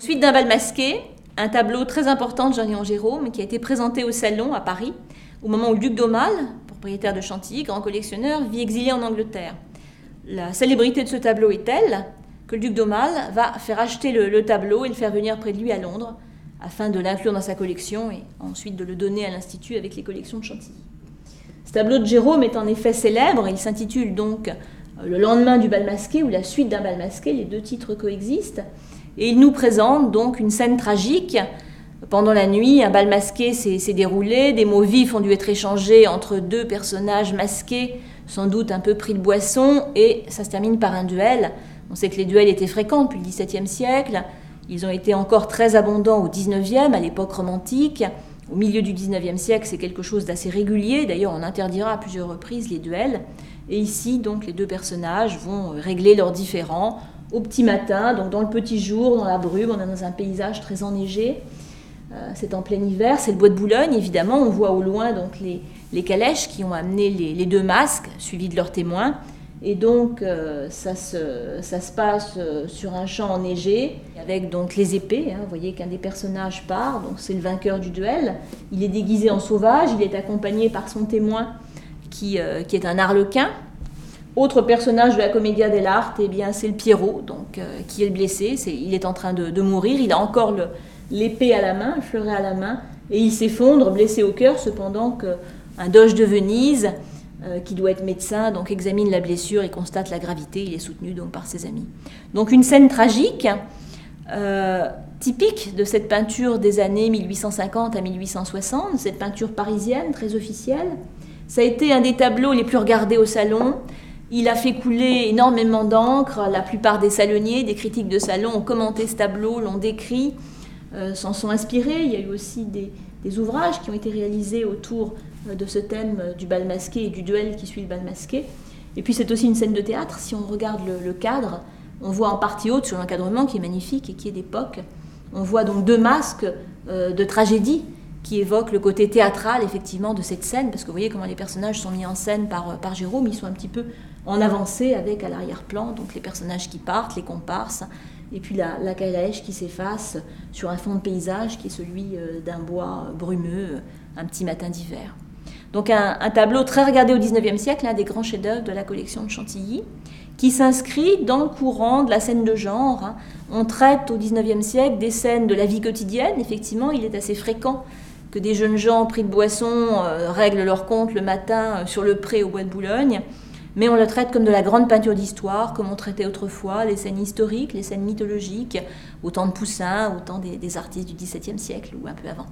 Suite d'un bal masqué, un tableau très important de Jean-Léon Jérôme qui a été présenté au Salon à Paris au moment où duc d'Aumale, propriétaire de Chantilly, grand collectionneur, vit exilé en Angleterre. La célébrité de ce tableau est telle que le duc d'Aumale va faire acheter le, tableau et le faire venir près de lui à Londres afin de l'inclure dans sa collection et ensuite de le donner à l'Institut avec les collections de Chantilly. Ce tableau de Jérôme est en effet célèbre, il s'intitule donc Le lendemain du bal masqué ou La suite d'un bal masqué, les deux titres coexistent. Et il nous présente donc une scène tragique. Pendant la nuit, un bal masqué s'est déroulé, des mots vifs ont dû être échangés entre deux personnages masqués, sans doute un peu pris de boisson, et ça se termine par un duel. On sait que les duels étaient fréquents depuis le XVIIe siècle, ils ont été encore très abondants au XIXe, à l'époque romantique. Au milieu du XIXe siècle, c'est quelque chose d'assez régulier. D'ailleurs, on interdira à plusieurs reprises les duels. Et ici, donc, les deux personnages vont régler leurs différends au petit matin, donc dans le petit jour, dans la brume, on est dans un paysage très enneigé. Euh, c'est en plein hiver, c'est le bois de Boulogne, évidemment. On voit au loin donc les, les calèches qui ont amené les, deux masques, suivis de leurs témoins. Et donc, euh, ça, se, ça, se, passe euh, sur un champ enneigé, avec donc les épées. Hein. Vous voyez qu'un des personnages part, donc c'est le vainqueur du duel. Il est déguisé en sauvage, il est accompagné par son témoin, qui, qui est un arlequin, autre personnage de la Commedia dell'arte, eh bien, c'est le Pierrot, donc, euh, qui est le blessé. il est en train de, mourir. Il a encore l'épée à la main, le fleuret à la main, et il s'effondre, blessé au cœur, cependant qu'un doge de Venise, euh, qui doit être médecin, donc examine la blessure et constate la gravité. Il est soutenu donc par ses amis. Donc une scène tragique, euh, typique de cette peinture des années 1850 à 1860, cette peinture parisienne très officielle. Ça a été un des tableaux les plus regardés au salon. Il a fait couler énormément d'encre. La plupart des salonniers, des critiques de salon ont commenté ce tableau, l'ont décrit, euh, s'en sont inspirés. Il y a eu aussi des, ouvrages qui ont été réalisés autour euh, de ce thème du bal masqué et du duel qui suit le bal masqué. Et puis c'est aussi une scène de théâtre. Si on regarde le, cadre, on voit en partie haute sur l'encadrement qui est magnifique et qui est d'époque. On voit donc deux masques euh, de tragédie qui évoquent le côté théâtral effectivement de cette scène, parce que vous voyez comment les personnages sont mis en scène par, par Jérôme, ils sont un petit peu en avancée avec à l'arrière-plan donc les personnages qui partent, les comparses, et puis la, la calèche qui s'efface sur un fond de paysage qui est celui euh, d'un bois brumeux, un petit matin d'hiver. Donc un, tableau très regardé au XIXe siècle, un des grands chefs-d'œuvre de la collection de Chantilly, qui s'inscrit dans le courant de la scène de genre. On traite au XIXe siècle des scènes de la vie quotidienne. Effectivement, il est assez fréquent que des jeunes gens pris de boisson euh, règlent leur compte le matin euh, sur le pré au bois de Boulogne mais on le traite comme de la grande peinture d'histoire, comme on traitait autrefois les scènes historiques, les scènes mythologiques, autant de Poussin, autant des, des artistes du XVIIe siècle ou un peu avant.